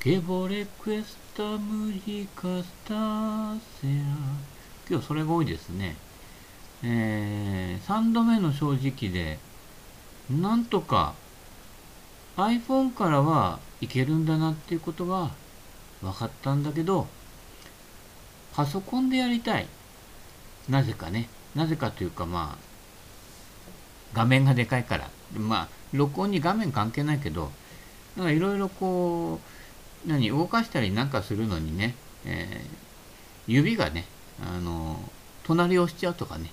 ケボレクエスタムジカスタセラ今日それが多いですね。えー、3度目の正直で、なんとか iPhone からはいけるんだなっていうことが分かったんだけど、パソコンでやりたい。なぜかね。なぜかというかまあ、画面がでかいから。まあ、録音に画面関係ないけど、なんかいろいろこう、何、動かしたりなんかするのにね、えー、指がね、あの、隣を押しちゃうとかね。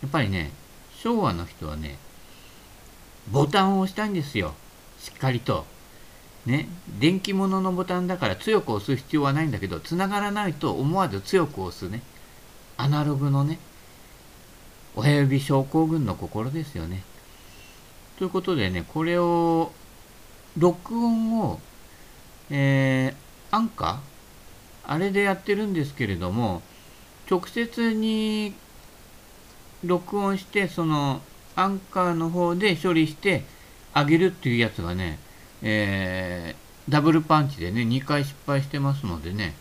やっぱりね、昭和の人はね、ボタンを押したいんですよ。しっかりと。ね、電気物のボタンだから強く押す必要はないんだけど、繋がらないと思わず強く押すね。アナログのね、親指症候群の心ですよね。ということでね、これを、録音を、えー、アンカーあれでやってるんですけれども、直接に録音して、その、アンカーの方で処理してあげるっていうやつがね、えー、ダブルパンチでね、2回失敗してますのでね、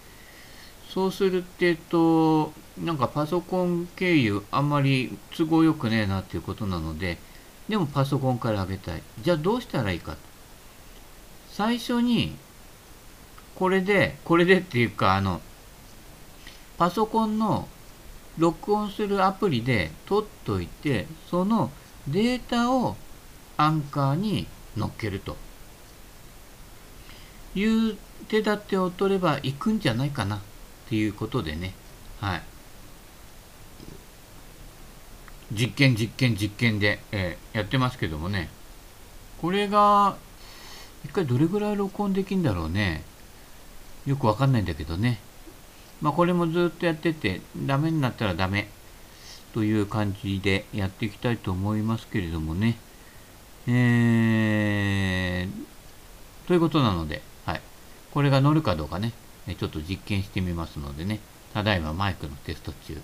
そうするって、えっと、なんかパソコン経由あんまり都合よくねえなっていうことなので、でもパソコンから上げたい。じゃあどうしたらいいか。最初に、これで、これでっていうか、あの、パソコンの録音するアプリで取っといて、そのデータをアンカーに乗っけるという手立てを取ればいくんじゃないかなっていうことでね。はい。実験実験実験で、えー、やってますけどもね。これが、一回どれぐらい録音できるんだろうね。よくわかんないんだけどね。まあこれもずっとやってて、ダメになったらダメという感じでやっていきたいと思いますけれどもね。えー、ということなので、はい。これが乗るかどうかね、ちょっと実験してみますのでね。ただいまマイクのテスト中。